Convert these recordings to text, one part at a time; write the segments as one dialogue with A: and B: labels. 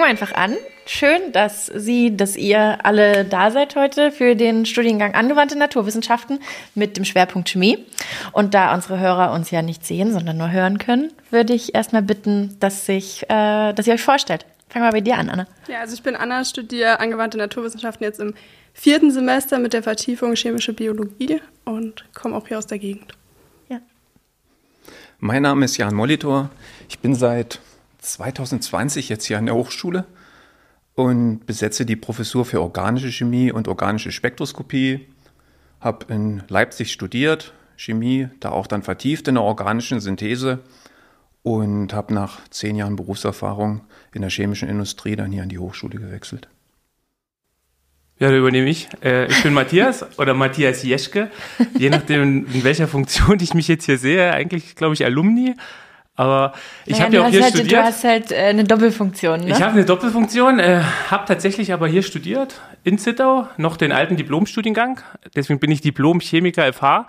A: Fangen wir einfach an. Schön, dass Sie, dass ihr alle da seid heute für den Studiengang Angewandte Naturwissenschaften mit dem Schwerpunkt Chemie. Und da unsere Hörer uns ja nicht sehen, sondern nur hören können, würde ich erstmal bitten, dass, sich, äh, dass ihr euch vorstellt. Fangen wir bei dir an, Anna.
B: Ja, also ich bin Anna, studiere angewandte Naturwissenschaften jetzt im vierten Semester mit der Vertiefung chemische Biologie und komme auch hier aus der Gegend.
A: Ja.
C: Mein Name ist Jan Molitor. Ich bin seit 2020 jetzt hier an der Hochschule und besetze die Professur für organische Chemie und organische Spektroskopie. Habe in Leipzig studiert, Chemie, da auch dann vertieft in der organischen Synthese und habe nach zehn Jahren Berufserfahrung in der chemischen Industrie dann hier an die Hochschule gewechselt.
D: Ja, da übernehme ich. Äh, ich bin Matthias oder Matthias Jeschke, je nachdem, in welcher Funktion ich mich jetzt hier sehe. Eigentlich, glaube ich, Alumni. Aber ich naja, habe ja auch hier
A: halt,
D: studiert.
A: Du hast halt äh, eine Doppelfunktion. Ne?
D: Ich habe eine Doppelfunktion, äh, habe tatsächlich aber hier studiert in Zittau, noch den alten Diplomstudiengang. Deswegen bin ich Diplom-Chemiker FH.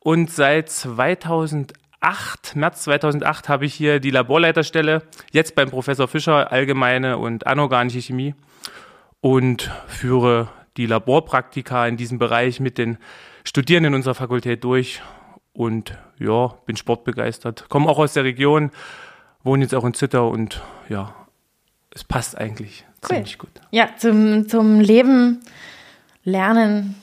D: Und seit 2008, März 2008, habe ich hier die Laborleiterstelle, jetzt beim Professor Fischer, allgemeine und anorganische Chemie. Und führe die Laborpraktika in diesem Bereich mit den Studierenden unserer Fakultät durch und ja, bin sportbegeistert. Komme auch aus der Region, wohne jetzt auch in Zittau und ja, es passt eigentlich cool. ziemlich gut.
A: Ja, zum, zum Leben, Lernen,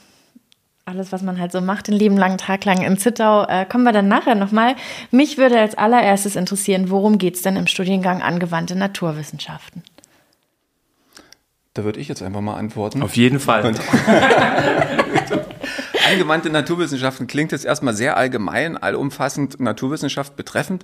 A: alles, was man halt so macht, den lieben langen Tag lang in Zittau, äh, kommen wir dann nachher nochmal. Mich würde als allererstes interessieren, worum geht es denn im Studiengang Angewandte Naturwissenschaften?
C: Da würde ich jetzt einfach mal antworten.
D: Auf jeden Fall.
C: Angewandte Naturwissenschaften klingt jetzt erstmal sehr allgemein, allumfassend Naturwissenschaft betreffend.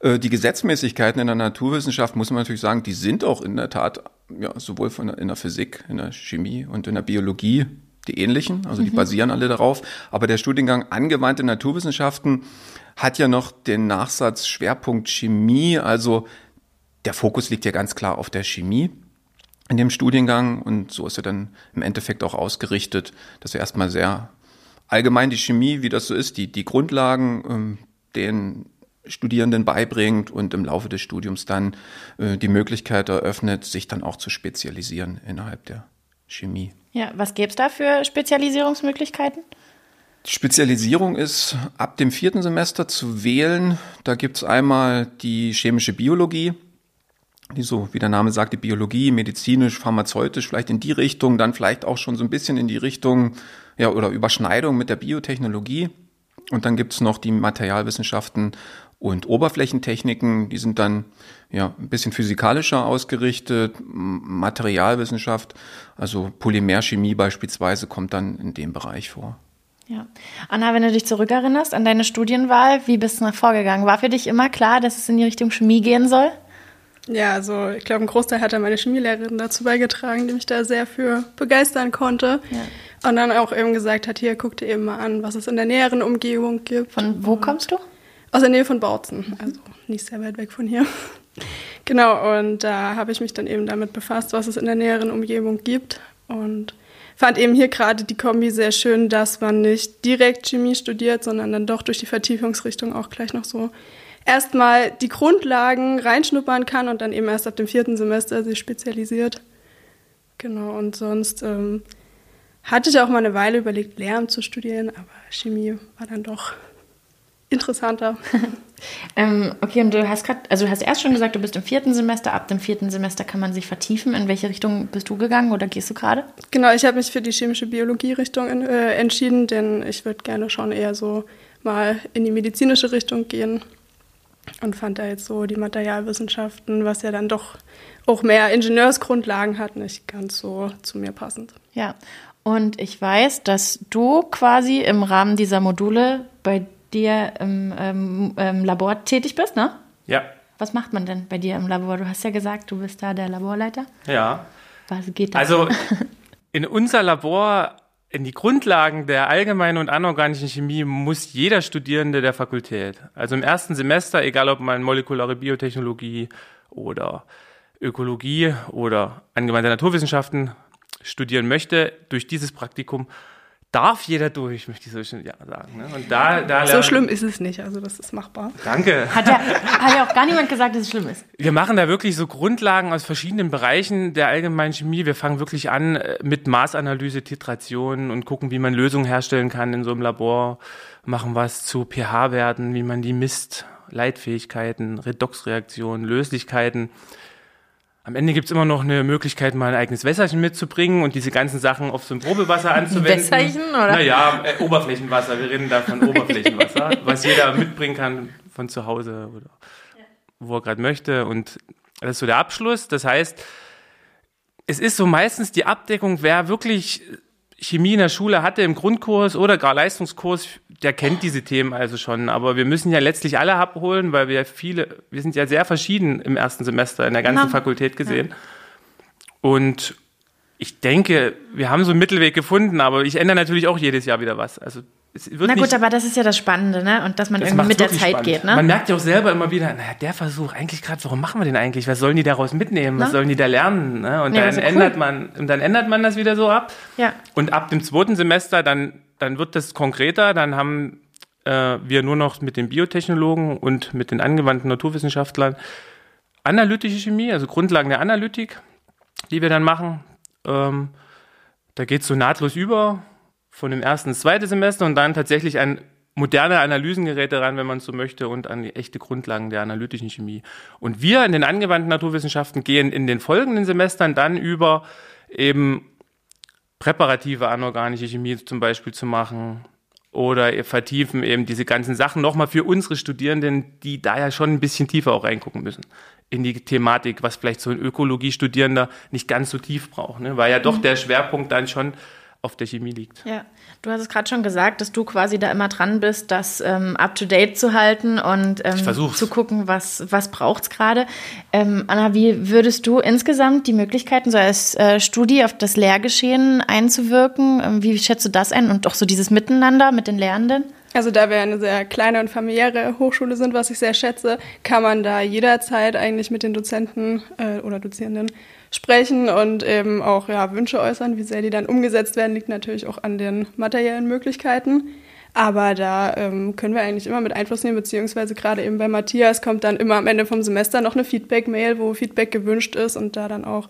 C: Äh, die Gesetzmäßigkeiten in der Naturwissenschaft, muss man natürlich sagen, die sind auch in der Tat ja, sowohl von der, in der Physik, in der Chemie und in der Biologie die ähnlichen, also die mhm. basieren alle darauf. Aber der Studiengang Angewandte Naturwissenschaften hat ja noch den Nachsatz Schwerpunkt Chemie, also der Fokus liegt ja ganz klar auf der Chemie in dem Studiengang und so ist er dann im Endeffekt auch ausgerichtet, dass er erstmal sehr allgemein die Chemie, wie das so ist, die, die Grundlagen ähm, den Studierenden beibringt und im Laufe des Studiums dann äh, die Möglichkeit eröffnet, sich dann auch zu spezialisieren innerhalb der Chemie.
A: Ja, was gäbe es da für Spezialisierungsmöglichkeiten?
C: Spezialisierung ist ab dem vierten Semester zu wählen. Da gibt es einmal die chemische Biologie, die so, wie der Name sagt, die Biologie, medizinisch, pharmazeutisch, vielleicht in die Richtung, dann vielleicht auch schon so ein bisschen in die Richtung ja, oder Überschneidung mit der Biotechnologie. Und dann gibt's noch die Materialwissenschaften und Oberflächentechniken, die sind dann ja ein bisschen physikalischer ausgerichtet. Materialwissenschaft, also Polymerchemie beispielsweise, kommt dann in dem Bereich vor.
A: Ja. Anna, wenn du dich zurückerinnerst an deine Studienwahl, wie bist du nach vorgegangen? War für dich immer klar, dass es in die Richtung Chemie gehen soll?
B: Ja, also ich glaube, ein Großteil hat da meine Chemielehrerin dazu beigetragen, die mich da sehr für begeistern konnte. Ja. Und dann auch eben gesagt hat, hier, guck dir eben mal an, was es in der näheren Umgebung gibt.
A: Von wo kommst du?
B: Aus der Nähe von Bautzen, also nicht sehr weit weg von hier. genau, und da habe ich mich dann eben damit befasst, was es in der näheren Umgebung gibt. Und fand eben hier gerade die Kombi sehr schön, dass man nicht direkt Chemie studiert, sondern dann doch durch die Vertiefungsrichtung auch gleich noch so erstmal die Grundlagen reinschnuppern kann und dann eben erst ab dem vierten Semester sich spezialisiert. Genau, und sonst ähm, hatte ich auch mal eine Weile überlegt, Lehramt zu studieren, aber Chemie war dann doch interessanter.
A: ähm, okay, und du hast gerade, also du hast erst schon gesagt, du bist im vierten Semester. Ab dem vierten Semester kann man sich vertiefen. In welche Richtung bist du gegangen oder gehst du gerade?
B: Genau, ich habe mich für die chemische Biologie-Richtung äh, entschieden, denn ich würde gerne schon eher so mal in die medizinische Richtung gehen und fand da jetzt so die Materialwissenschaften, was ja dann doch auch mehr Ingenieursgrundlagen hat, nicht ganz so zu mir passend.
A: Ja, und ich weiß, dass du quasi im Rahmen dieser Module bei dir im, ähm, im Labor tätig bist, ne?
D: Ja.
A: Was macht man denn bei dir im Labor? Du hast ja gesagt, du bist da der Laborleiter.
D: Ja.
A: Was geht da?
D: Also in unser Labor in die Grundlagen der allgemeinen und anorganischen Chemie muss jeder Studierende der Fakultät, also im ersten Semester, egal ob man molekulare Biotechnologie oder Ökologie oder angewandte Naturwissenschaften studieren möchte, durch dieses Praktikum darf jeder durch, möchte ich so schön ja, sagen. Ne? Und da, da
B: so schlimm ist es nicht, also das ist machbar.
D: Danke.
A: Hat ja, hat ja auch gar niemand gesagt, dass es schlimm ist.
D: Wir machen da wirklich so Grundlagen aus verschiedenen Bereichen der allgemeinen Chemie. Wir fangen wirklich an äh, mit Maßanalyse, Titration und gucken, wie man Lösungen herstellen kann in so einem Labor. Machen was zu pH-Werten, wie man die misst, Leitfähigkeiten, Redoxreaktionen, Löslichkeiten. Am Ende gibt es immer noch eine Möglichkeit, mal ein eigenes Wässerchen mitzubringen und diese ganzen Sachen auf so ein Probewasser anzuwenden.
A: Wässerchen, oder?
D: Naja, äh, Oberflächenwasser. Wir reden da von Oberflächenwasser, was jeder mitbringen kann von zu Hause oder wo er gerade möchte. Und das ist so der Abschluss. Das heißt, es ist so meistens die Abdeckung, wer wirklich Chemie in der Schule hatte im Grundkurs oder gar Leistungskurs, der kennt diese Themen also schon. Aber wir müssen ja letztlich alle abholen, weil wir viele, wir sind ja sehr verschieden im ersten Semester in der ganzen Na, Fakultät gesehen. Ja. Und ich denke, wir haben so einen Mittelweg gefunden, aber ich ändere natürlich auch jedes Jahr wieder was. Also
A: na gut, aber das ist ja das Spannende, ne? Und dass man das irgendwie mit der Zeit spannend. geht, ne?
D: Man merkt ja auch selber immer wieder, naja, der Versuch, eigentlich gerade, warum machen wir den eigentlich? Was sollen die daraus mitnehmen? Was sollen die da lernen? Ne? Und ja, dann ändert cool. man, und dann ändert man das wieder so ab.
A: Ja.
D: Und ab dem zweiten Semester, dann, dann wird das konkreter, dann haben äh, wir nur noch mit den Biotechnologen und mit den angewandten Naturwissenschaftlern analytische Chemie, also Grundlagen der Analytik, die wir dann machen. Ähm, da geht es so nahtlos über von dem ersten ins zweite Semester und dann tatsächlich an moderne Analysengeräte ran, wenn man so möchte, und an die echte Grundlagen der analytischen Chemie. Und wir in den angewandten Naturwissenschaften gehen in den folgenden Semestern dann über eben präparative anorganische Chemie zum Beispiel zu machen oder vertiefen eben diese ganzen Sachen nochmal für unsere Studierenden, die da ja schon ein bisschen tiefer auch reingucken müssen in die Thematik, was vielleicht so ein Ökologiestudierender nicht ganz so tief braucht, ne? weil ja doch der Schwerpunkt dann schon auf der Chemie liegt.
A: Ja, du hast es gerade schon gesagt, dass du quasi da immer dran bist, das ähm, up-to-date zu halten und ähm, zu gucken, was, was braucht es gerade. Ähm, Anna, wie würdest du insgesamt die Möglichkeiten, so als äh, Studie auf das Lehrgeschehen einzuwirken, ähm, wie schätzt du das ein und auch so dieses Miteinander mit den Lehrenden?
B: Also da wir eine sehr kleine und familiäre Hochschule sind, was ich sehr schätze, kann man da jederzeit eigentlich mit den Dozenten äh, oder Dozierenden sprechen und eben auch ja, Wünsche äußern. Wie sehr die dann umgesetzt werden, liegt natürlich auch an den materiellen Möglichkeiten. Aber da ähm, können wir eigentlich immer mit Einfluss nehmen, beziehungsweise gerade eben bei Matthias kommt dann immer am Ende vom Semester noch eine Feedback-Mail, wo Feedback gewünscht ist und da dann auch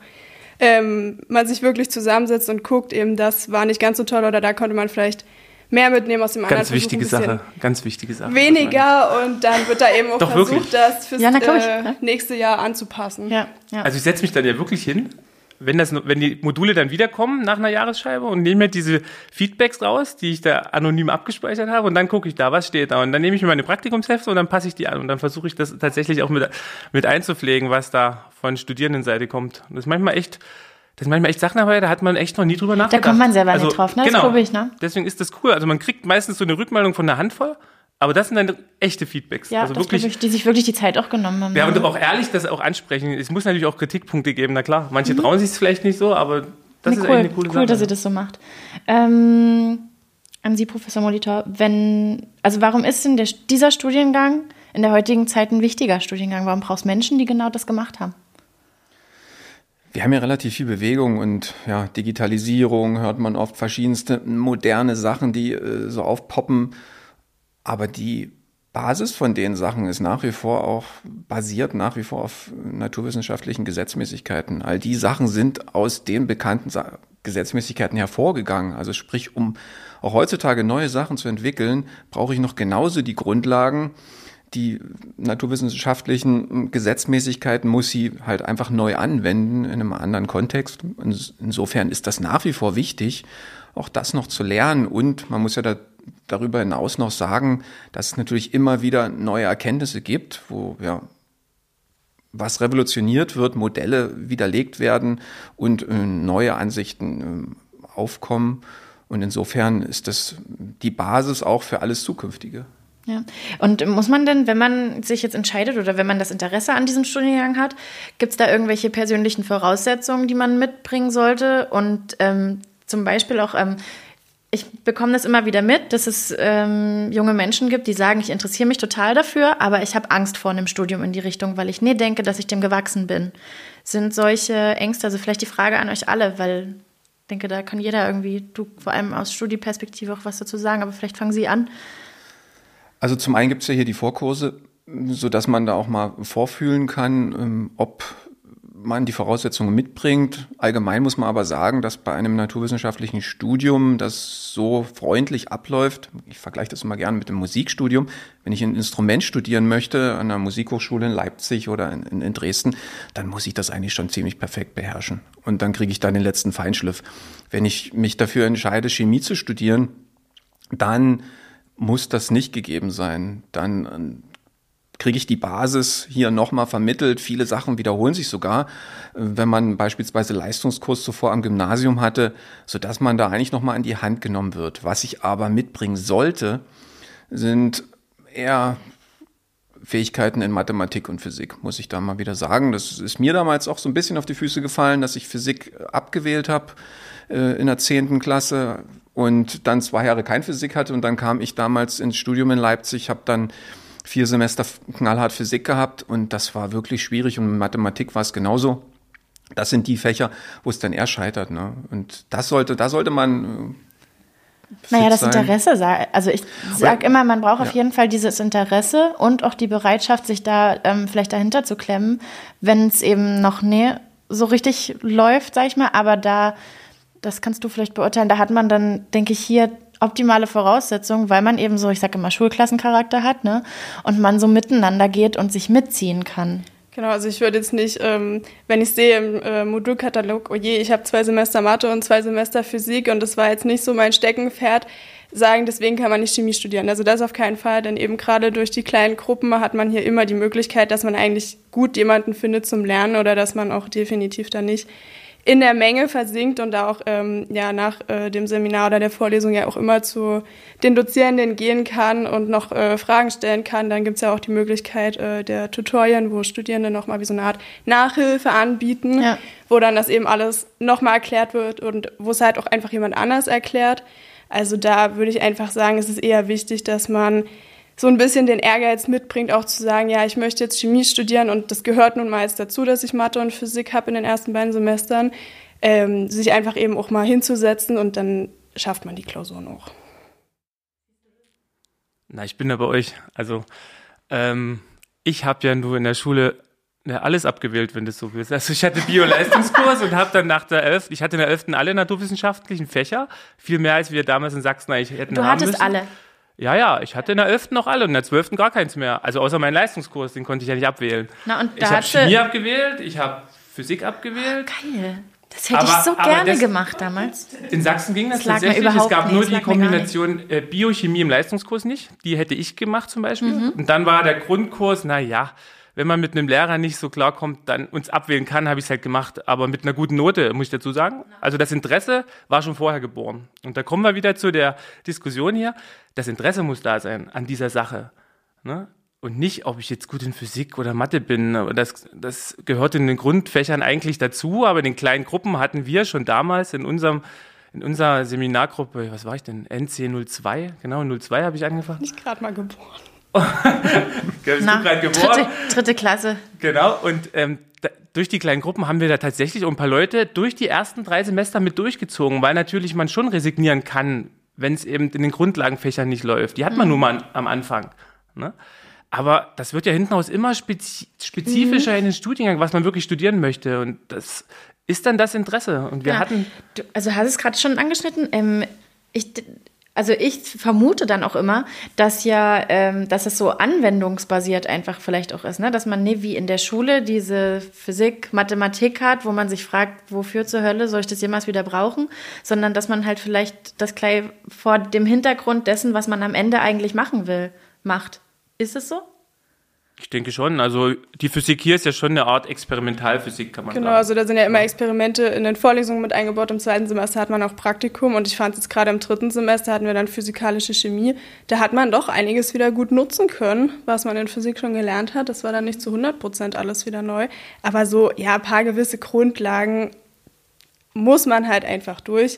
B: ähm, man sich wirklich zusammensetzt und guckt, eben das war nicht ganz so toll oder da konnte man vielleicht mehr mitnehmen aus dem
D: ganz anderen. Wichtige Sache, ganz wichtige Sache.
B: Weniger und dann wird da eben auch Doch, versucht, wirklich. das fürs ja, äh, nächste Jahr anzupassen.
A: Ja,
D: ja. Also ich setze mich dann ja wirklich hin, wenn, das, wenn die Module dann wiederkommen nach einer Jahresscheibe und nehme mir diese Feedbacks raus, die ich da anonym abgespeichert habe und dann gucke ich da, was steht da und dann nehme ich mir meine Praktikumshefte und dann passe ich die an und dann versuche ich das tatsächlich auch mit, mit einzupflegen, was da von Studierendenseite kommt. Das ist manchmal echt das sind manchmal echt Sachen dabei, da hat man echt noch nie drüber nachgedacht.
A: Da kommt man selber also, nicht drauf, ne? Das
D: genau.
A: ich, ne?
D: Deswegen ist das cool. Also man kriegt meistens so eine Rückmeldung von einer Handvoll, aber das sind dann echte Feedbacks.
A: Ja,
D: also
A: wirklich, ich, die sich wirklich die Zeit auch genommen haben.
D: Ja, und auch ehrlich das auch ansprechen. Es muss natürlich auch Kritikpunkte geben, na klar. Manche mhm. trauen sich es vielleicht nicht so, aber das nee, ist cool, eigentlich eine coole
A: cool,
D: Sache.
A: Cool, dass ihr das so macht. Ähm, an Sie, Professor Molitor, wenn, also warum ist denn der, dieser Studiengang in der heutigen Zeit ein wichtiger Studiengang? Warum brauchst du Menschen, die genau das gemacht haben?
C: Wir haben ja relativ viel Bewegung und ja, Digitalisierung hört man oft verschiedenste moderne Sachen, die äh, so aufpoppen. Aber die Basis von den Sachen ist nach wie vor auch basiert nach wie vor auf naturwissenschaftlichen Gesetzmäßigkeiten. All die Sachen sind aus den bekannten Sa Gesetzmäßigkeiten hervorgegangen. Also sprich, um auch heutzutage neue Sachen zu entwickeln, brauche ich noch genauso die Grundlagen, die naturwissenschaftlichen Gesetzmäßigkeiten muss sie halt einfach neu anwenden in einem anderen Kontext. Insofern ist das nach wie vor wichtig, auch das noch zu lernen. Und man muss ja da, darüber hinaus noch sagen, dass es natürlich immer wieder neue Erkenntnisse gibt, wo ja was revolutioniert wird, Modelle widerlegt werden und äh, neue Ansichten äh, aufkommen. Und insofern ist das die Basis auch für alles Zukünftige.
A: Ja. Und muss man denn, wenn man sich jetzt entscheidet oder wenn man das Interesse an diesem Studiengang hat, gibt es da irgendwelche persönlichen Voraussetzungen, die man mitbringen sollte? Und ähm, zum Beispiel auch, ähm, ich bekomme das immer wieder mit, dass es ähm, junge Menschen gibt, die sagen, ich interessiere mich total dafür, aber ich habe Angst vor einem Studium in die Richtung, weil ich nie denke, dass ich dem gewachsen bin. Sind solche Ängste, also vielleicht die Frage an euch alle, weil ich denke, da kann jeder irgendwie, du vor allem aus Studieperspektive auch was dazu sagen, aber vielleicht fangen Sie an.
C: Also zum einen gibt es ja hier die Vorkurse, sodass man da auch mal vorfühlen kann, ähm, ob man die Voraussetzungen mitbringt. Allgemein muss man aber sagen, dass bei einem naturwissenschaftlichen Studium, das so freundlich abläuft, ich vergleiche das immer gerne mit dem Musikstudium, wenn ich ein Instrument studieren möchte an einer Musikhochschule in Leipzig oder in, in Dresden, dann muss ich das eigentlich schon ziemlich perfekt beherrschen. Und dann kriege ich da den letzten Feinschliff. Wenn ich mich dafür entscheide, Chemie zu studieren, dann muss das nicht gegeben sein. Dann kriege ich die Basis hier nochmal vermittelt. Viele Sachen wiederholen sich sogar, wenn man beispielsweise Leistungskurs zuvor am Gymnasium hatte, so dass man da eigentlich nochmal in die Hand genommen wird. Was ich aber mitbringen sollte, sind eher Fähigkeiten in Mathematik und Physik, muss ich da mal wieder sagen. Das ist mir damals auch so ein bisschen auf die Füße gefallen, dass ich Physik abgewählt habe äh, in der zehnten Klasse und dann zwei Jahre kein Physik hatte und dann kam ich damals ins Studium in Leipzig, habe dann vier Semester knallhart Physik gehabt und das war wirklich schwierig und Mathematik war es genauso. Das sind die Fächer, wo es dann eher scheitert. Ne? Und das sollte, da sollte man.
A: Äh, naja, das sein. Interesse, also ich sage immer, man braucht ja. auf jeden Fall dieses Interesse und auch die Bereitschaft, sich da ähm, vielleicht dahinter zu klemmen, wenn es eben noch nie so richtig läuft, sag ich mal. Aber da, das kannst du vielleicht beurteilen, da hat man dann, denke ich, hier optimale Voraussetzung, weil man eben so, ich sage immer, Schulklassencharakter hat, ne? Und man so miteinander geht und sich mitziehen kann.
B: Genau, also ich würde jetzt nicht, ähm, wenn ich sehe im äh, Modulkatalog, oh je, ich habe zwei Semester Mathe und zwei Semester Physik und das war jetzt nicht so mein Steckenpferd, sagen, deswegen kann man nicht Chemie studieren. Also das auf keinen Fall, denn eben gerade durch die kleinen Gruppen hat man hier immer die Möglichkeit, dass man eigentlich gut jemanden findet zum Lernen oder dass man auch definitiv dann nicht in der Menge versinkt und da auch ähm, ja, nach äh, dem Seminar oder der Vorlesung ja auch immer zu den Dozierenden gehen kann und noch äh, Fragen stellen kann. Dann gibt's ja auch die Möglichkeit äh, der Tutorien, wo Studierende nochmal wie so eine Art Nachhilfe anbieten, ja. wo dann das eben alles nochmal erklärt wird und wo es halt auch einfach jemand anders erklärt. Also da würde ich einfach sagen, es ist eher wichtig, dass man so ein bisschen den Ehrgeiz mitbringt, auch zu sagen, ja, ich möchte jetzt Chemie studieren und das gehört nun mal jetzt dazu, dass ich Mathe und Physik habe in den ersten beiden Semestern, ähm, sich einfach eben auch mal hinzusetzen und dann schafft man die Klausuren auch.
D: Na, ich bin da bei euch. Also ähm, ich habe ja nur in der Schule ja, alles abgewählt, wenn du so willst. Also ich hatte Bio-Leistungskurs und habe dann nach der 11., ich hatte in der 11. alle naturwissenschaftlichen Fächer, viel mehr als wir damals in Sachsen eigentlich hätten
A: Du
D: haben
A: hattest
D: müssen.
A: alle?
D: Ja, ja, ich hatte in der 11. noch alle und in der 12. gar keins mehr. Also außer meinen Leistungskurs, den konnte ich ja nicht abwählen.
A: Na, und
D: ich habe Chemie abgewählt, ich habe Physik abgewählt.
A: Geil. Das hätte aber, ich so gerne das, gemacht damals.
D: In Sachsen ging das, das tatsächlich. Es gab nur die Kombination äh, Biochemie im Leistungskurs nicht. Die hätte ich gemacht zum Beispiel. Mhm. Und dann war der Grundkurs, na ja, wenn man mit einem Lehrer nicht so klarkommt, dann uns abwählen kann, habe ich es halt gemacht. Aber mit einer guten Note, muss ich dazu sagen. Also das Interesse war schon vorher geboren. Und da kommen wir wieder zu der Diskussion hier. Das Interesse muss da sein an dieser Sache. Ne? Und nicht, ob ich jetzt gut in Physik oder Mathe bin. Das, das gehört in den Grundfächern eigentlich dazu, aber in den kleinen Gruppen hatten wir schon damals in unserem in unserer Seminargruppe, was war ich denn? NC02, genau, 02 habe ich angefangen.
B: Ich gerade mal geboren.
D: Bist Na, geboren.
A: Dritte, dritte, Klasse.
D: Genau, und ähm, da, durch die kleinen Gruppen haben wir da tatsächlich ein paar Leute durch die ersten drei Semester mit durchgezogen, weil natürlich man schon resignieren kann, wenn es eben in den Grundlagenfächern nicht läuft. Die hat man mhm. nur mal am Anfang. Ne? Aber das wird ja hinten aus immer spezi spezifischer mhm. in den Studiengang, was man wirklich studieren möchte. Und das ist dann das Interesse. Und wir ja. hatten.
A: Du, also hast es gerade schon angeschnitten. Ähm, ich also ich vermute dann auch immer, dass ja, ähm, dass es so anwendungsbasiert einfach vielleicht auch ist, ne? dass man nicht wie in der Schule diese Physik, Mathematik hat, wo man sich fragt, wofür zur Hölle soll ich das jemals wieder brauchen, sondern dass man halt vielleicht das gleich vor dem Hintergrund dessen, was man am Ende eigentlich machen will, macht. Ist es so?
D: Ich denke schon. Also die Physik hier ist ja schon eine Art Experimentalphysik, kann man
B: genau,
D: sagen.
B: Genau, also da sind ja immer Experimente in den Vorlesungen mit eingebaut. Im zweiten Semester hat man auch Praktikum und ich fand jetzt gerade im dritten Semester hatten wir dann physikalische Chemie. Da hat man doch einiges wieder gut nutzen können, was man in Physik schon gelernt hat. Das war dann nicht zu 100 Prozent alles wieder neu. Aber so, ja, ein paar gewisse Grundlagen muss man halt einfach durch.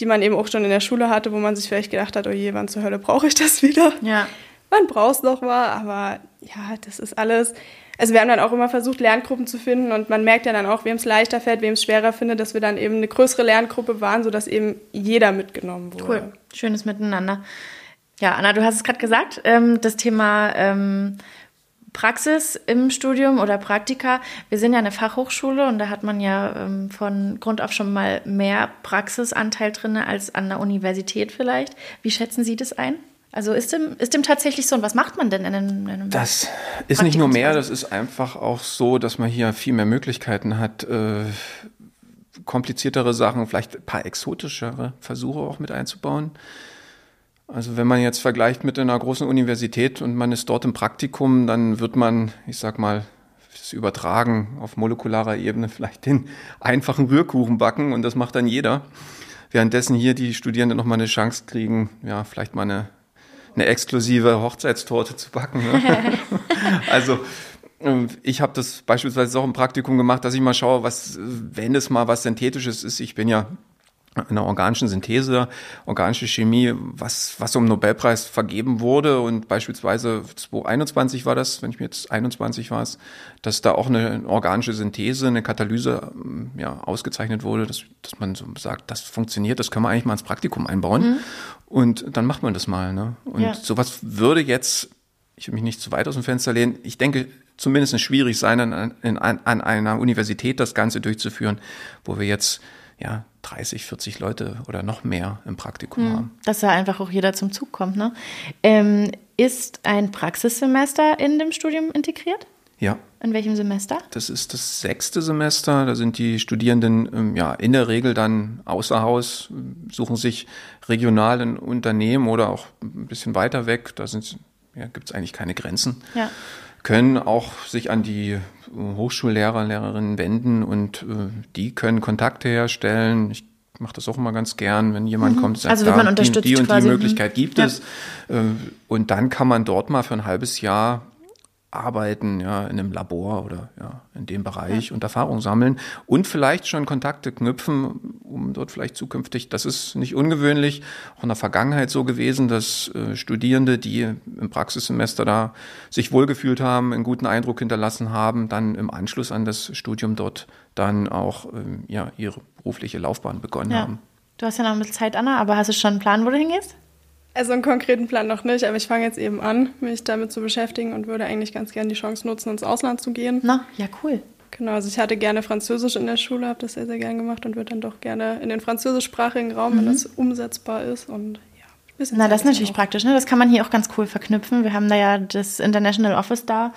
B: die man eben auch schon in der Schule hatte, wo man sich vielleicht gedacht hat, oh je, wann zur Hölle brauche ich das wieder?
A: Ja.
B: Man braucht es noch mal, aber ja, das ist alles. Also wir haben dann auch immer versucht, Lerngruppen zu finden und man merkt ja dann auch, wem es leichter fällt, wem es schwerer findet, dass wir dann eben eine größere Lerngruppe waren, sodass eben jeder mitgenommen wurde.
A: Cool. Schönes Miteinander. Ja, Anna, du hast es gerade gesagt, ähm, das Thema ähm, Praxis im Studium oder Praktika. Wir sind ja eine Fachhochschule und da hat man ja ähm, von Grund auf schon mal mehr Praxisanteil drin als an der Universität vielleicht. Wie schätzen Sie das ein? Also ist dem, ist dem tatsächlich so und was macht man denn in einem, in einem
C: Das ist nicht nur mehr, das ist einfach auch so, dass man hier viel mehr Möglichkeiten hat, äh, kompliziertere Sachen, vielleicht ein paar exotischere Versuche auch mit einzubauen. Also wenn man jetzt vergleicht mit einer großen Universität und man ist dort im Praktikum, dann wird man, ich sag mal, das Übertragen auf molekularer Ebene vielleicht den einfachen Rührkuchen backen und das macht dann jeder. Währenddessen hier die Studierenden nochmal eine Chance kriegen, ja, vielleicht mal eine eine exklusive Hochzeitstorte zu backen. Ne? also ähm, ich habe das beispielsweise auch im Praktikum gemacht, dass ich mal schaue, was, wenn es mal was Synthetisches ist. Ich bin ja in der organischen Synthese, organische Chemie, was, was um Nobelpreis vergeben wurde. Und beispielsweise 2021 war das, wenn ich mir jetzt 21 war es, dass da auch eine organische Synthese, eine Katalyse ähm, ja, ausgezeichnet wurde, dass, dass man so sagt, das funktioniert, das können wir eigentlich mal ins Praktikum einbauen. Mhm. Und dann macht man das mal. Ne? Und ja. sowas würde jetzt, ich will mich nicht zu weit aus dem Fenster lehnen, ich denke, zumindest schwierig sein, an, an, an einer Universität das Ganze durchzuführen, wo wir jetzt ja, 30, 40 Leute oder noch mehr im Praktikum hm, haben.
A: Dass da einfach auch jeder zum Zug kommt. Ne? Ähm, ist ein Praxissemester in dem Studium integriert?
C: Ja.
A: In welchem Semester?
C: Das ist das sechste Semester. Da sind die Studierenden ähm, ja in der Regel dann außer Haus, suchen sich regional in Unternehmen oder auch ein bisschen weiter weg. Da ja, gibt es eigentlich keine Grenzen. Ja können auch sich an die Hochschullehrer, Lehrerinnen wenden und äh, die können Kontakte herstellen. Ich mache das auch immer ganz gern, wenn jemand mhm. kommt, sagt,
A: also wird man unterstützt
C: die, die und
A: quasi.
C: die Möglichkeit gibt ja. es. Äh, und dann kann man dort mal für ein halbes Jahr arbeiten, ja, in einem Labor oder ja, in dem Bereich ja. und Erfahrung sammeln und vielleicht schon Kontakte knüpfen, um dort vielleicht zukünftig, das ist nicht ungewöhnlich, auch in der Vergangenheit so gewesen, dass äh, Studierende, die im Praxissemester da sich wohlgefühlt haben, einen guten Eindruck hinterlassen haben, dann im Anschluss an das Studium dort dann auch ähm, ja, ihre berufliche Laufbahn begonnen ja. haben.
A: Du hast ja noch ein bisschen Zeit, Anna, aber hast du schon einen Plan, wo du hingehst?
B: Also einen konkreten Plan noch nicht, aber ich fange jetzt eben an, mich damit zu beschäftigen und würde eigentlich ganz gerne die Chance nutzen, ins Ausland zu gehen.
A: Na, ja, cool.
B: Genau, also ich hatte gerne Französisch in der Schule, habe das sehr, sehr gerne gemacht und würde dann doch gerne in den französischsprachigen Raum, mhm. wenn das umsetzbar ist und ja.
A: Na, das ist natürlich auch. praktisch, ne? Das kann man hier auch ganz cool verknüpfen. Wir haben da ja das International Office da,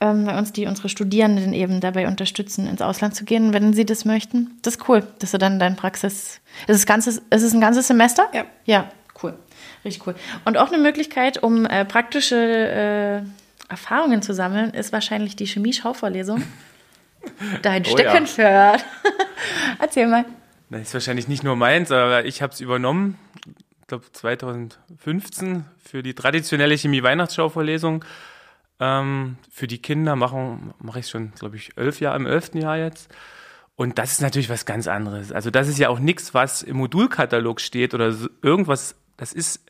A: ähm, bei uns, die unsere Studierenden eben dabei unterstützen, ins Ausland zu gehen, wenn sie das möchten. Das ist cool, dass du dann dein Praxis. Ist es, ganzes, ist es ein ganzes Semester?
B: Ja.
A: Ja. Richtig cool. Und auch eine Möglichkeit, um äh, praktische äh, Erfahrungen zu sammeln, ist wahrscheinlich die Chemie-Schauvorlesung. Dein oh, Steckenpferd. Ja. Erzähl mal.
D: Das ist wahrscheinlich nicht nur meins, aber ich habe es übernommen, ich glaube 2015, für die traditionelle Chemie-Weihnachtsschauvorlesung. Ähm, für die Kinder mache mach ich schon, glaube ich, elf Jahre, im elften Jahr jetzt. Und das ist natürlich was ganz anderes. Also das ist ja auch nichts, was im Modulkatalog steht oder so, irgendwas. Das ist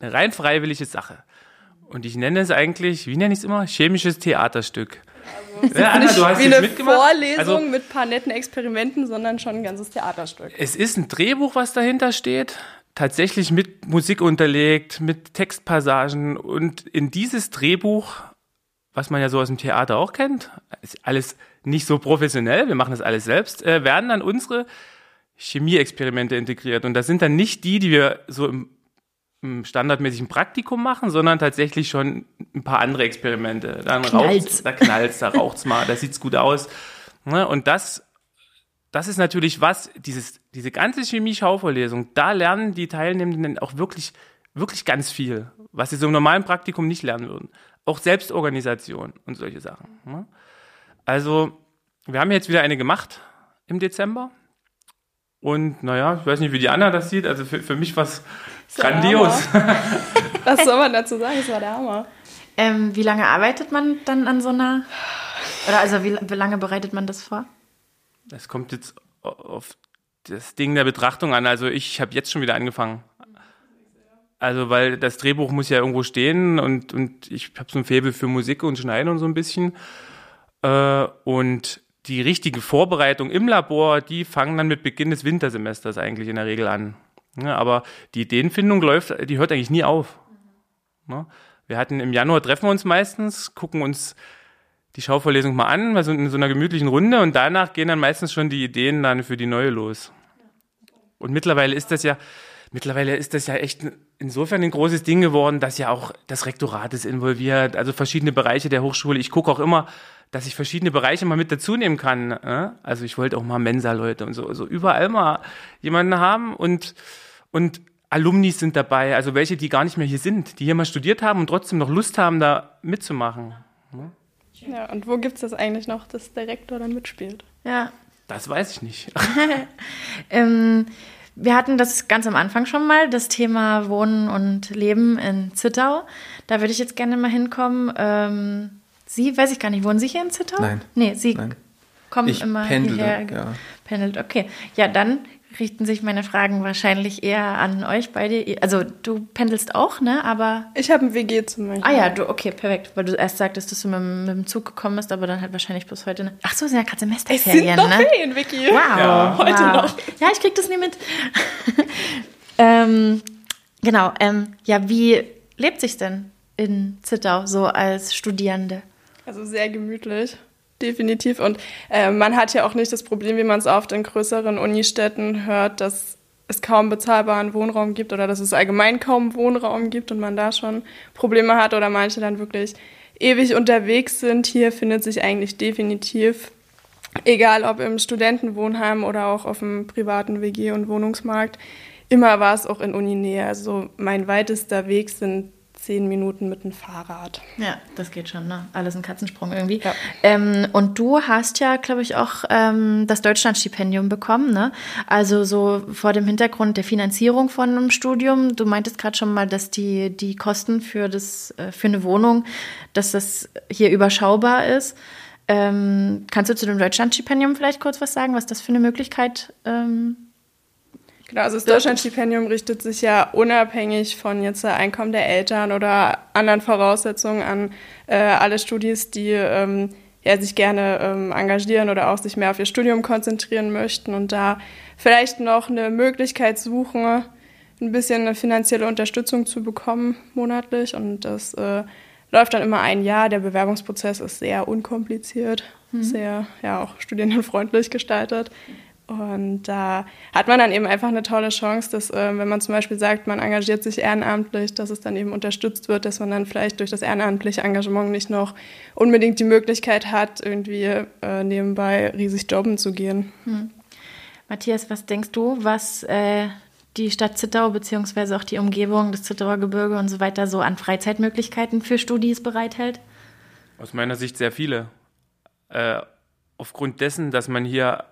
D: eine rein freiwillige Sache. Und ich nenne es eigentlich, wie nenne ich es immer? Chemisches Theaterstück.
B: Also, ja, Anna, du hast wie eine. Vorlesung also, mit ein paar netten Experimenten, sondern schon ein ganzes Theaterstück.
D: Es ist ein Drehbuch, was dahinter steht, tatsächlich mit Musik unterlegt, mit Textpassagen. Und in dieses Drehbuch, was man ja so aus dem Theater auch kennt, ist alles nicht so professionell, wir machen das alles selbst, äh, werden dann unsere Chemieexperimente integriert. Und das sind dann nicht die, die wir so im standardmäßigen Praktikum machen, sondern tatsächlich schon ein paar andere Experimente. Dann knallt's. da knallt's, da raucht's mal, da sieht's gut aus. Ne? Und das, das ist natürlich was, dieses, diese ganze Chemie-Schauvorlesung, da lernen die Teilnehmenden auch wirklich, wirklich ganz viel, was sie so im normalen Praktikum nicht lernen würden. Auch Selbstorganisation und solche Sachen. Ne? Also, wir haben jetzt wieder eine gemacht im Dezember. Und naja, ich weiß nicht, wie die Anna das sieht. Also für, für mich war es grandios.
B: Was soll man dazu sagen? Es war der Hammer.
A: Ähm, wie lange arbeitet man dann an so einer? Oder also wie, wie lange bereitet man das vor?
D: Es kommt jetzt auf das Ding der Betrachtung an. Also ich habe jetzt schon wieder angefangen. Also weil das Drehbuch muss ja irgendwo stehen und, und ich habe so ein Faible für Musik und Schneiden und so ein bisschen. Äh, und die richtige Vorbereitung im Labor, die fangen dann mit Beginn des Wintersemesters eigentlich in der Regel an. Ja, aber die Ideenfindung läuft, die hört eigentlich nie auf. Ja, wir hatten im Januar treffen wir uns meistens, gucken uns die Schauvorlesung mal an, also in so einer gemütlichen Runde und danach gehen dann meistens schon die Ideen dann für die neue los. Und mittlerweile ist das ja, mittlerweile ist das ja echt insofern ein großes Ding geworden, dass ja auch das Rektorat ist involviert, also verschiedene Bereiche der Hochschule. Ich gucke auch immer, dass ich verschiedene Bereiche mal mit dazu nehmen kann. Ne? Also ich wollte auch mal Mensa-Leute und so, so überall mal jemanden haben und, und Alumnis sind dabei, also welche, die gar nicht mehr hier sind, die hier mal studiert haben und trotzdem noch Lust haben, da mitzumachen. Ne?
B: Ja, und wo gibt es das eigentlich noch, dass der Rektor dann mitspielt?
A: Ja.
D: Das weiß ich nicht.
A: ähm, wir hatten das ganz am Anfang schon mal, das Thema Wohnen und Leben in Zittau. Da würde ich jetzt gerne mal hinkommen. Ähm, Sie, weiß ich gar nicht, wohnen Sie hier in Zittau?
C: Nein.
A: Nee, Sie
C: Nein.
A: kommen
C: Ich
A: immer
C: pendle,
A: hierher.
C: ja.
A: Pendelt, okay. Ja, dann richten sich meine Fragen wahrscheinlich eher an euch beide. Also du pendelst auch, ne? Aber
B: Ich habe ein WG-Zimmer.
A: Ah ja, du, okay, perfekt. Weil du erst sagtest, dass du mit, dem- mit dem Zug gekommen bist, aber dann halt wahrscheinlich bis heute. Ne? Ach so, sind ja gerade
B: Es
A: Semesterferien,
B: sind noch
A: ne?
B: Ferien, Vicky.
A: Wow.
D: Ja.
B: Heute
A: wow.
B: noch.
A: Ja, ich krieg das nie mit. ähm, genau. Ähm, ja, wie lebt sich denn in Zittau so als Studierende?
B: Also sehr gemütlich, definitiv. Und äh, man hat ja auch nicht das Problem, wie man es oft in größeren Unistädten hört, dass es kaum bezahlbaren Wohnraum gibt oder dass es allgemein kaum Wohnraum gibt und man da schon Probleme hat oder manche dann wirklich ewig unterwegs sind. Hier findet sich eigentlich definitiv, egal ob im Studentenwohnheim oder auch auf dem privaten WG- und Wohnungsmarkt, immer war es auch in Uninähe. Also mein weitester Weg sind zehn Minuten mit dem Fahrrad.
A: Ja, das geht schon, ne? Alles ein Katzensprung irgendwie.
B: Ja.
A: Ähm, und du hast ja, glaube ich, auch ähm, das Deutschlandstipendium bekommen, ne? Also so vor dem Hintergrund der Finanzierung von einem Studium. Du meintest gerade schon mal, dass die, die Kosten für, das, äh, für eine Wohnung, dass das hier überschaubar ist. Ähm, kannst du zu dem Deutschlandstipendium vielleicht kurz was sagen, was das für eine Möglichkeit ähm,
B: Genau, also das Deutschlandstipendium richtet sich ja unabhängig von jetzt der Einkommen der Eltern oder anderen Voraussetzungen an äh, alle Studis, die ähm, ja, sich gerne ähm, engagieren oder auch sich mehr auf ihr Studium konzentrieren möchten und da vielleicht noch eine Möglichkeit suchen, ein bisschen eine finanzielle Unterstützung zu bekommen monatlich. Und das äh, läuft dann immer ein Jahr. Der Bewerbungsprozess ist sehr unkompliziert, sehr ja auch studierendenfreundlich gestaltet. Und da hat man dann eben einfach eine tolle Chance, dass, äh, wenn man zum Beispiel sagt, man engagiert sich ehrenamtlich, dass es dann eben unterstützt wird, dass man dann vielleicht durch das ehrenamtliche Engagement nicht noch unbedingt die Möglichkeit hat, irgendwie äh, nebenbei riesig jobben zu gehen.
A: Matthias, was denkst du, was äh, die Stadt Zittau beziehungsweise auch die Umgebung des Zittauer Gebirge und so weiter so an Freizeitmöglichkeiten für Studis bereithält?
D: Aus meiner Sicht sehr viele. Äh, aufgrund dessen, dass man hier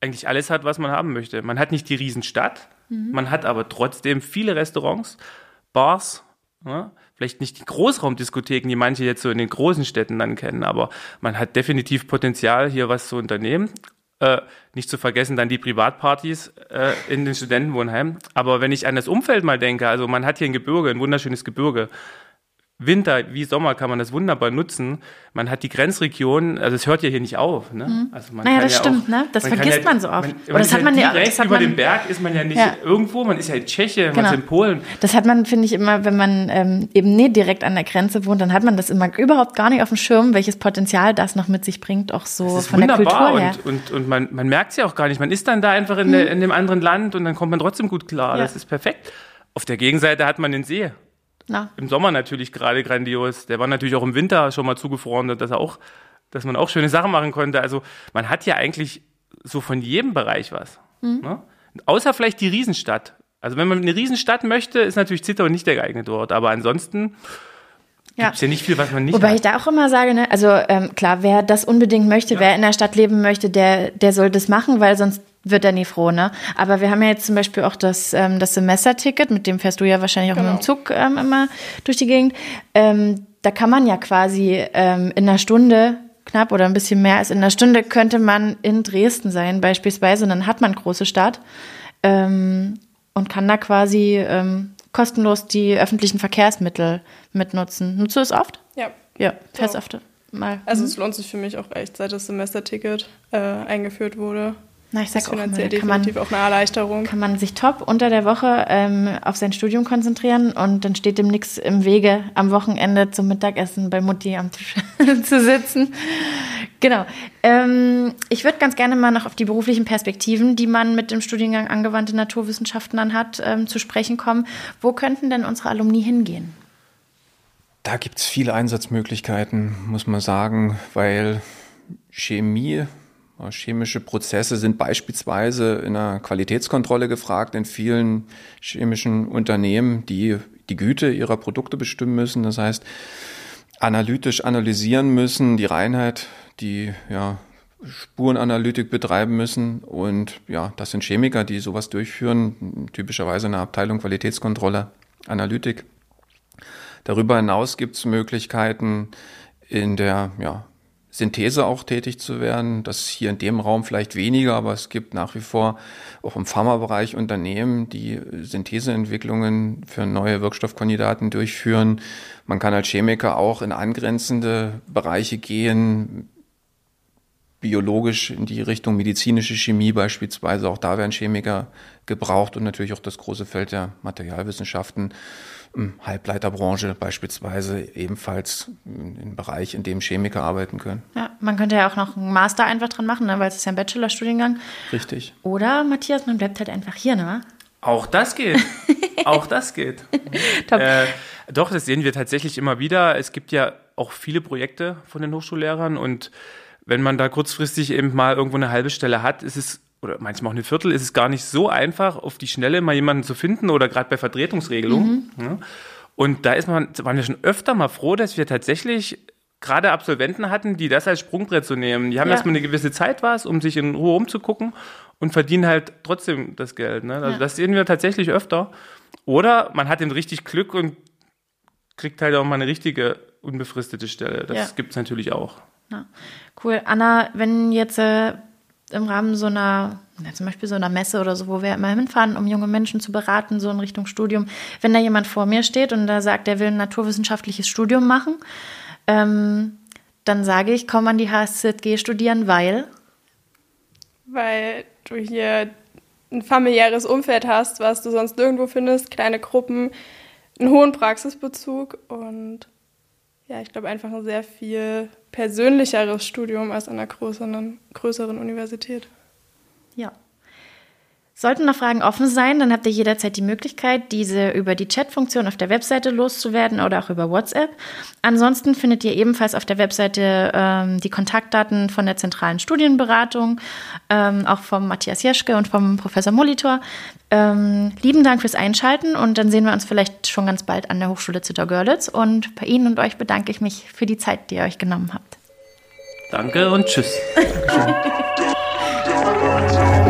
D: eigentlich alles hat, was man haben möchte. Man hat nicht die Riesenstadt, man hat aber trotzdem viele Restaurants, Bars, ja, vielleicht nicht die Großraumdiskotheken, die manche jetzt so in den großen Städten dann kennen, aber man hat definitiv Potenzial, hier was zu unternehmen. Äh, nicht zu vergessen dann die Privatpartys äh, in den Studentenwohnheimen. Aber wenn ich an das Umfeld mal denke, also man hat hier ein Gebirge, ein wunderschönes Gebirge. Winter wie Sommer kann man das wunderbar nutzen. Man hat die Grenzregion, also es hört ja hier nicht auf. Ne? Also man
A: Naja, das
D: ja
A: stimmt,
D: auch,
A: ne? Das vergisst man so oft.
D: Man, man
A: das hat man ja-
D: direkt über
A: man-
D: den Berg ist man ja nicht
A: Ja.
D: irgendwo, man ist ja in Tschechien, man
A: Genau.
D: ist in Polen.
A: Das hat man, finde ich, immer, wenn man ähm, eben nicht direkt an der Grenze wohnt, dann hat man das immer überhaupt gar nicht auf dem Schirm, welches Potenzial das noch mit sich bringt, auch so von der
D: wunderbar
A: Kultur her.
D: und, und, und man, man merkt es ja auch gar nicht. Man ist dann da einfach in, der, in dem anderen Land und dann kommt man trotzdem gut klar.
A: Ja.
D: Das ist perfekt. Auf der Gegenseite hat man den See.
A: Na,
D: Im Sommer natürlich gerade grandios. Der war natürlich auch im Winter schon mal zugefroren, dass er auch, dass man auch schöne Sachen machen konnte. Also man hat ja eigentlich so von jedem Bereich was.
A: Mhm.
D: Ne? Außer vielleicht die Riesenstadt. Also wenn man eine Riesenstadt möchte, ist natürlich Zittau nicht der geeignete Ort. Aber ansonsten
A: ja.
D: gibt es ja nicht viel, was man nicht
A: Wobei
D: hat.
A: ich da auch immer sage, ne, also ähm, klar, wer das unbedingt möchte, wer in der Stadt leben möchte, der, der soll das machen, weil sonst wird er nie froh, ne? Aber wir haben ja jetzt zum Beispiel auch das, ähm, das Semesterticket, mit dem fährst du ja wahrscheinlich auch
B: Genau.
A: mit dem Zug ähm, immer durch die Gegend. Ähm, da kann man ja quasi ähm, in einer Stunde knapp oder ein bisschen mehr als in einer Stunde könnte man in Dresden sein, beispielsweise. Und dann hat man große Stadt ähm, und kann da quasi ähm, kostenlos die öffentlichen Verkehrsmittel mitnutzen. Nutzt du es oft?
B: Ja.
A: Ja, fährst oft mal.
B: Also
A: Mhm.
B: es lohnt sich für mich auch echt, seit das Semesterticket äh, eingeführt wurde.
A: Na, ich
B: Das
A: sag auch
B: ist
A: immer,
B: finanziell
A: da kann man,
B: definitiv auch eine Erleichterung.
A: kann man sich top unter der Woche ähm, auf sein Studium konzentrieren und dann steht dem nichts im Wege, am Wochenende zum Mittagessen bei Mutti am Tisch zu sitzen. Genau. Ähm, ich würde ganz gerne mal noch auf die beruflichen Perspektiven, die man mit dem Studiengang angewandte Naturwissenschaften dann hat, ähm, zu sprechen kommen. Wo könnten denn unsere Alumni hingehen?
C: Da gibt es viele Einsatzmöglichkeiten, muss man sagen, weil Chemie, chemische Prozesse sind beispielsweise in der Qualitätskontrolle gefragt in vielen chemischen Unternehmen, die die Güte ihrer Produkte bestimmen müssen. Das heißt, analytisch analysieren müssen, die Reinheit, die ja, Spurenanalytik betreiben müssen. Und ja, das sind Chemiker, die sowas durchführen, typischerweise in der Abteilung Qualitätskontrolle, Analytik. Darüber hinaus gibt es Möglichkeiten, in der ja, Synthese auch tätig zu werden. Das hier in dem Raum vielleicht weniger, aber es gibt nach wie vor auch im Pharmabereich Unternehmen, die Syntheseentwicklungen für neue Wirkstoffkandidaten durchführen. Man kann als Chemiker auch in angrenzende Bereiche gehen, biologisch in die Richtung medizinische Chemie beispielsweise. Auch da werden Chemiker gebraucht und natürlich auch das große Feld der Materialwissenschaften. Halbleiterbranche beispielsweise ebenfalls ein Bereich, in dem Chemiker arbeiten können.
A: Ja, man könnte ja auch noch einen Master einfach dran machen, ne, weil es ist ja ein Bachelorstudiengang.
C: Richtig.
A: Oder, Matthias, man bleibt halt einfach hier, ne?
D: Auch das geht. auch das geht.
A: Top.
D: Äh, doch, das sehen wir tatsächlich immer wieder. Es gibt ja auch viele Projekte von den Hochschullehrern und wenn man da kurzfristig eben mal irgendwo eine halbe Stelle hat, ist es oder manchmal auch eine Viertel, ist es gar nicht so einfach, auf die Schnelle mal jemanden zu finden oder gerade bei Vertretungsregelungen. Ja. Und da ist man, waren wir schon öfter mal froh, dass wir tatsächlich gerade Absolventen hatten, die das als Sprungbrett zu nehmen. Die haben
A: Ja.
D: erstmal eine gewisse Zeit was, um sich in Ruhe umzugucken und verdienen halt trotzdem das Geld. Ne? Also
A: Ja.
D: das sehen wir tatsächlich öfter. Oder man hat eben richtig Glück und kriegt halt auch mal eine richtige unbefristete Stelle. Das
A: Ja.
D: gibt's natürlich auch.
A: Ja. Cool. Anna, wenn jetzt äh, im Rahmen so einer, ja, zum Beispiel so einer Messe oder so, wo wir immer hinfahren, um junge Menschen zu beraten, so in Richtung Studium, wenn da jemand vor mir steht und da sagt, er will ein naturwissenschaftliches Studium machen, ähm, dann sage ich, komm an die HSZG studieren, weil.
B: Weil du hier ein familiäres Umfeld hast, was du sonst nirgendwo findest, kleine Gruppen, einen hohen Praxisbezug und ja, ich glaube einfach ein sehr viel persönlicheres Studium als an einer größeren, größeren Universität.
A: Ja. Sollten noch Fragen offen sein, dann habt ihr jederzeit die Möglichkeit, diese über die Chatfunktion auf der Webseite loszuwerden oder auch über WhatsApp. Ansonsten findet ihr ebenfalls auf der Webseite ähm, die Kontaktdaten von der zentralen Studienberatung, ähm, auch vom Matthias Jeschke und vom Professor Molitor. Ähm, lieben Dank fürs Einschalten und dann sehen wir uns vielleicht schon ganz bald an der Hochschule Zittau-Görlitz. Und bei Ihnen und euch bedanke ich mich für die Zeit, die ihr euch genommen habt.
D: Danke und tschüss.